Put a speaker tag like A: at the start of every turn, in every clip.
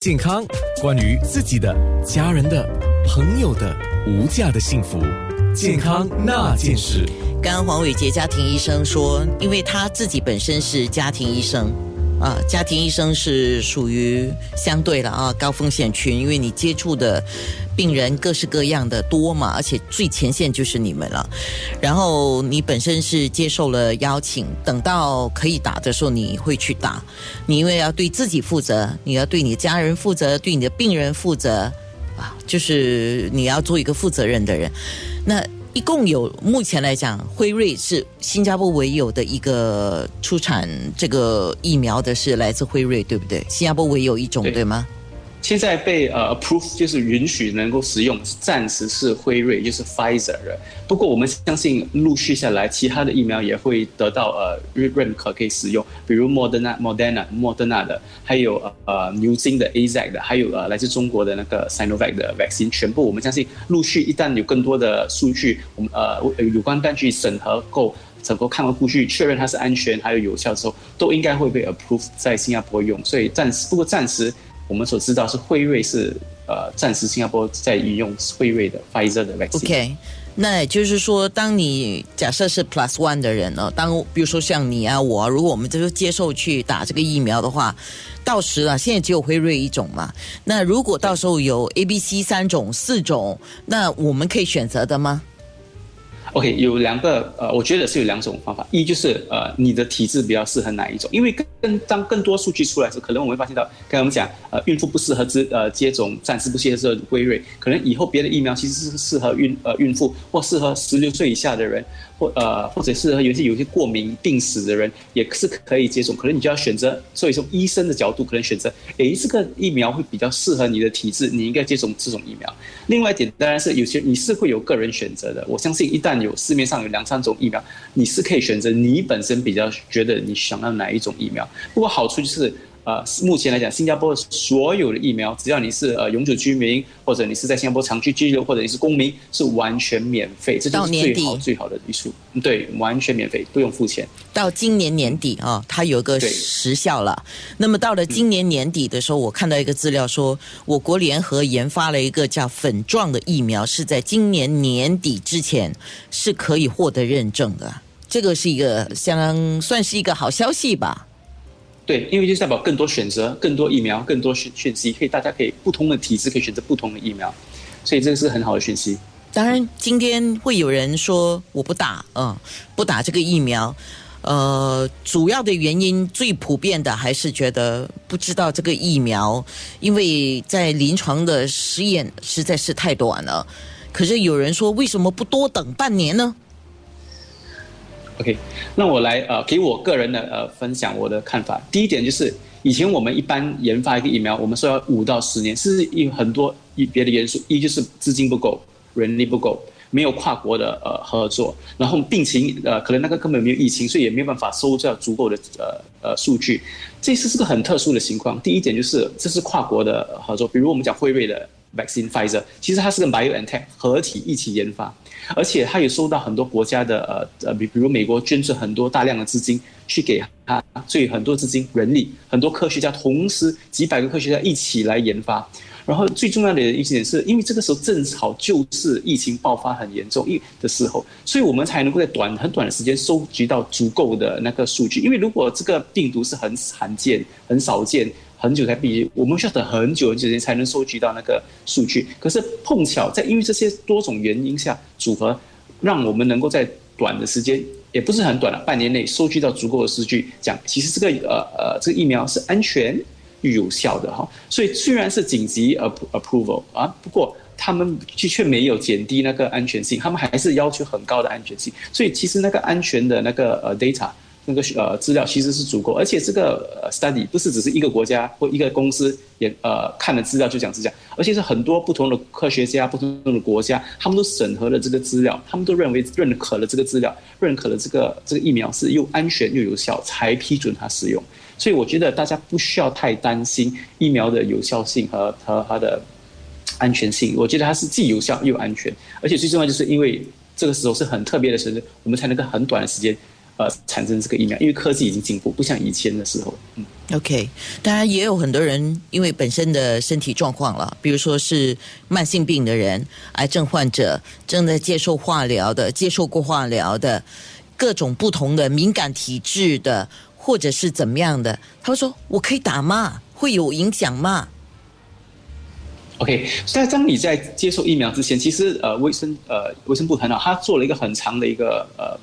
A: 健康，关于自己的、家人的、朋友的无价的幸福，健康那件事。
B: 刚刚黄伟杰家庭医生说，因为他自己本身是家庭医生。啊，家庭医生是属于相对的啊高风险群，因为你接触的病人各式各样的多嘛，而且最前线就是你们了。然后你本身是接受了邀请，等到可以打的时候，你会去打。你因为要对自己负责，你要对你家人负责，对你的病人负责啊，就是你要做一个负责任的人。那。一共有目前来讲，辉瑞是新加坡唯有的一个出产这个疫苗的，是来自辉瑞，对不对？新加坡唯有一种，对吗？
C: 现在被呃 approve 就是允许能够使用，暂时是辉瑞，就是 Pfizer 的。不过我们相信陆续下来，其他的疫苗也会得到呃认可可以使用，比如 Moderna、Moderna、Moderna 的，还有呃牛津的 AZ 的，还有呃来自中国的那个 Sinovac 的 vaccine，全部我们相信陆续一旦有更多的数据，我们呃有关单据审核够，整个看完数据确认它是安全还有有效之后，都应该会被 approve 在新加坡用。所以暂时不过暂时。我们所知道是辉瑞是呃暂时新加坡在运用辉瑞的 Pfizer 的 vaccine。
B: OK，那也就是说，当你假设是 Plus One 的人呢，当比如说像你啊我，如果我们就是接受去打这个疫苗的话，到时啊现在只有辉瑞一种嘛，那如果到时候有 A、B、C 三种、四种，那我们可以选择的吗
C: ？OK，有两个呃，我觉得是有两种方法。一就是呃，你的体质比较适合哪一种？因为更当更多数据出来的时，可能我们会发现到，刚才我们讲呃，孕妇不适合接呃接种，暂时不适合辉瑞，可能以后别的疫苗其实是适合孕呃孕妇或适合十六岁以下的人。或呃，或者是有些有些过敏病史的人，也是可以接种。可能你就要选择，所以从医生的角度，可能选择，诶，这个疫苗会比较适合你的体质，你应该接种这种疫苗。另外一点当然是有些你是会有个人选择的。我相信一旦有市面上有两三种疫苗，你是可以选择你本身比较觉得你想要哪一种疫苗。不过好处就是。呃，目前来讲，新加坡所有的疫苗，只要你是呃永久居民，或者你是在新加坡长期居留，或者你是公民，是完全免费。这就是最好最好的一处。对，完全免费，不用付钱。
B: 到今年年底啊，它有个时效了。那么到了今年年底的时候，我看到一个资料说，我国联合研发了一个叫粉状的疫苗，是在今年年底之前是可以获得认证的。这个是一个相当算是一个好消息吧。
C: 对，因为就代表更多选择，更多疫苗，更多讯讯息，可以大家可以不同的体质可以选择不同的疫苗，所以这个是很好的讯息。
B: 当然，今天会有人说我不打，嗯，不打这个疫苗，呃，主要的原因最普遍的还是觉得不知道这个疫苗，因为在临床的实验实在是太短了。可是有人说，为什么不多等半年呢
C: ？OK，那我来呃给我个人的呃分享我的看法。第一点就是，以前我们一般研发一个疫苗，我们说要五到十年，是有很多一别的元素，一就是资金不够，人力不够，没有跨国的呃合作，然后病情呃可能那个根本没有疫情，所以也没有办法收集足够的呃呃数据。这次是个很特殊的情况。第一点就是这是跨国的合作，比如我们讲辉瑞的 vaccine Pfizer，其实它是跟 BioNTech 合体一起研发。而且它也收到很多国家的呃呃，比比如美国捐赠很多大量的资金去给它，所以很多资金、人力、很多科学家同时几百个科学家一起来研发。然后最重要的一点是，因为这个时候正好就是疫情爆发很严重一的时候，所以我们才能够在短很短的时间收集到足够的那个数据。因为如果这个病毒是很罕见、很少见。很久才毕业，我们需要等很久很久时间才能收集到那个数据。可是碰巧在因为这些多种原因下组合，让我们能够在短的时间，也不是很短了，半年内收集到足够的数据，讲其实这个呃呃这个疫苗是安全又有效的哈。所以虽然是紧急 approval 啊，不过他们却却没有减低那个安全性，他们还是要求很高的安全性。所以其实那个安全的那个呃 data。那个呃资料其实是足够，而且这个 study 不是只是一个国家或一个公司也呃看了资料就讲是讲，而且是很多不同的科学家、不同的国家，他们都审核了这个资料，他们都认为认可了这个资料，认可了这个这个疫苗是又安全又有效，才批准它使用。所以我觉得大家不需要太担心疫苗的有效性和和它的安全性。我觉得它是既有效又安全，而且最重要就是因为这个时候是很特别的时，我们才能够很短的时间。呃产生这个疫苗，因为科技已经进步，不像以前的时候。嗯
B: OK，当然也有很多人因为本身的身体状况了，比如说是慢性病的人、癌症患者、正在接受化疗的、接受过化疗的、各种不同的敏感体质的，或者是怎么样的，他会说：“我可以打吗？会有影响吗？”
C: OK，在当你在接受疫苗之前，其实呃卫生呃卫生部很好，他做了一个很长的一个呃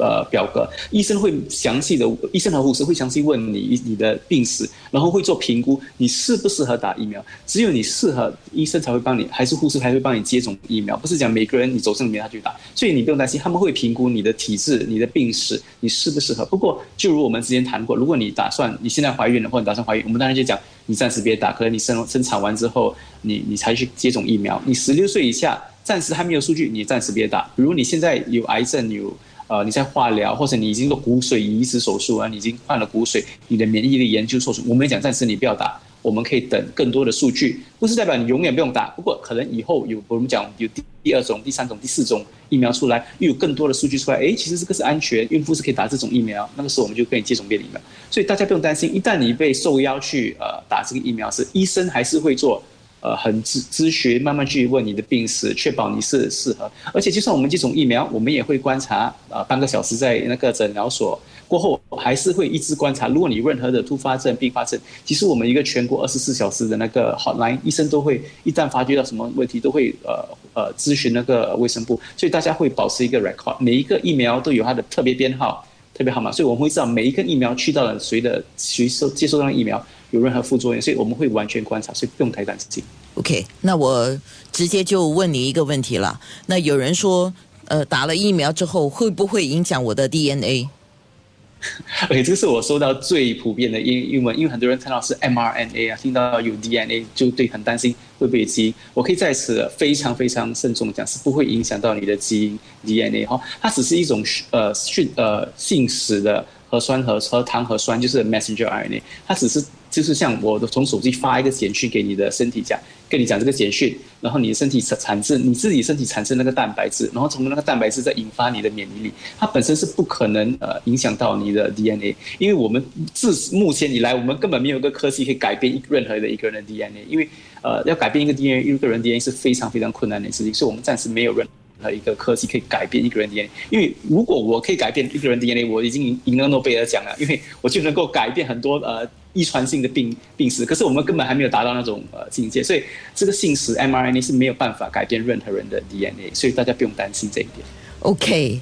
C: 呃表格，医生会详细的，医生和护士会详细问你你的病史，然后会做评估，你适不适合打疫苗。只有你适合，医生才会帮你，还是护士还会帮你接种疫苗，不是讲每个人你走这里面他去打。所以你不用担心，他们会评估你的体质、你的病史，你适不适合。不过就如我们之前谈过，如果你打算你现在怀孕了或者打算怀孕，我们当然就讲你暂时别打，可能你生生产完之后，你你才去接种疫苗。你十六岁以下暂时还没有数据，你暂时别打。比如你现在有癌症有。呃，你在化疗，或者你已经做骨髓移植手术啊，你已经换了骨髓，你的免疫力研究受损，我们讲暂时你不要打，我们可以等更多的数据，不是代表你永远不用打，不过可能以后有我们讲有第第二种、第三种、第四种疫苗出来，又有更多的数据出来，哎，其实这个是安全，孕妇是可以打这种疫苗，那个时候我们就可以接种别的疫苗，所以大家不用担心，一旦你被受邀去呃打这个疫苗，是医生还是会做。呃，很咨咨询，慢慢去问你的病史，确保你是适合。而且，就算我们接种疫苗，我们也会观察，呃，半个小时在那个诊疗所过后，还是会一直观察。如果你任何的突发症、并发症，其实我们一个全国二十四小时的那个 hotline，医生都会一旦发觉到什么问题，都会呃呃咨询那个卫生部。所以大家会保持一个 record，每一个疫苗都有它的特别编号、特别号码，所以我们会知道每一个疫苗去到了谁的谁收接受到疫苗。有任何副作用，所以我们会完全观察，所以不用太担心。
B: OK，那我直接就问你一个问题了。那有人说，呃，打了疫苗之后会不会影响我的 DNA？OK，
C: 这是我收到最普遍的英英文，因为很多人看到是 mRNA 啊，听到有 DNA 就对很担心会不会基因。我可以在此非常非常慎重讲，是不会影响到你的基因 DNA 哈，它只是一种呃讯呃信使的核酸和和糖核酸，就是 messenger RNA，它只是。就是像我的从手机发一个简讯给你的身体讲，跟你讲这个简讯，然后你的身体产产生你自己身体产生那个蛋白质，然后从那个蛋白质再引发你的免疫力，它本身是不可能呃影响到你的 DNA，因为我们自目前以来我们根本没有一个科技可以改变任何的一个人的 DNA，因为呃要改变一个 DNA 一个人 DNA 是非常非常困难的事情，所以我们暂时没有任何一个科技可以改变一个人 DNA，因为如果我可以改变一个人的 DNA，我已经赢赢了诺贝尔奖了，因为我就能够改变很多呃。遗传性的病病史，可是我们根本还没有达到那种呃境界，所以这个信使 mRNA 是没有办法改变任何人的 DNA，所以大家不用担心这一点。
B: OK，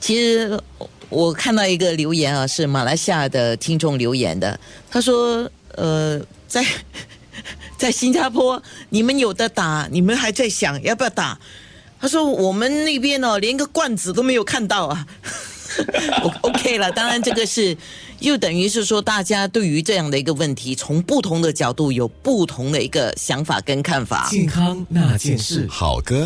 B: 其实我看到一个留言啊，是马来西亚的听众留言的，他说：“呃，在在新加坡你们有的打，你们还在想要不要打？”他说：“我们那边哦，连个罐子都没有看到啊。” OK 了，当然这个是。又等于是说，大家对于这样的一个问题，从不同的角度有不同的一个想法跟看法。
A: 健康那件事，好歌。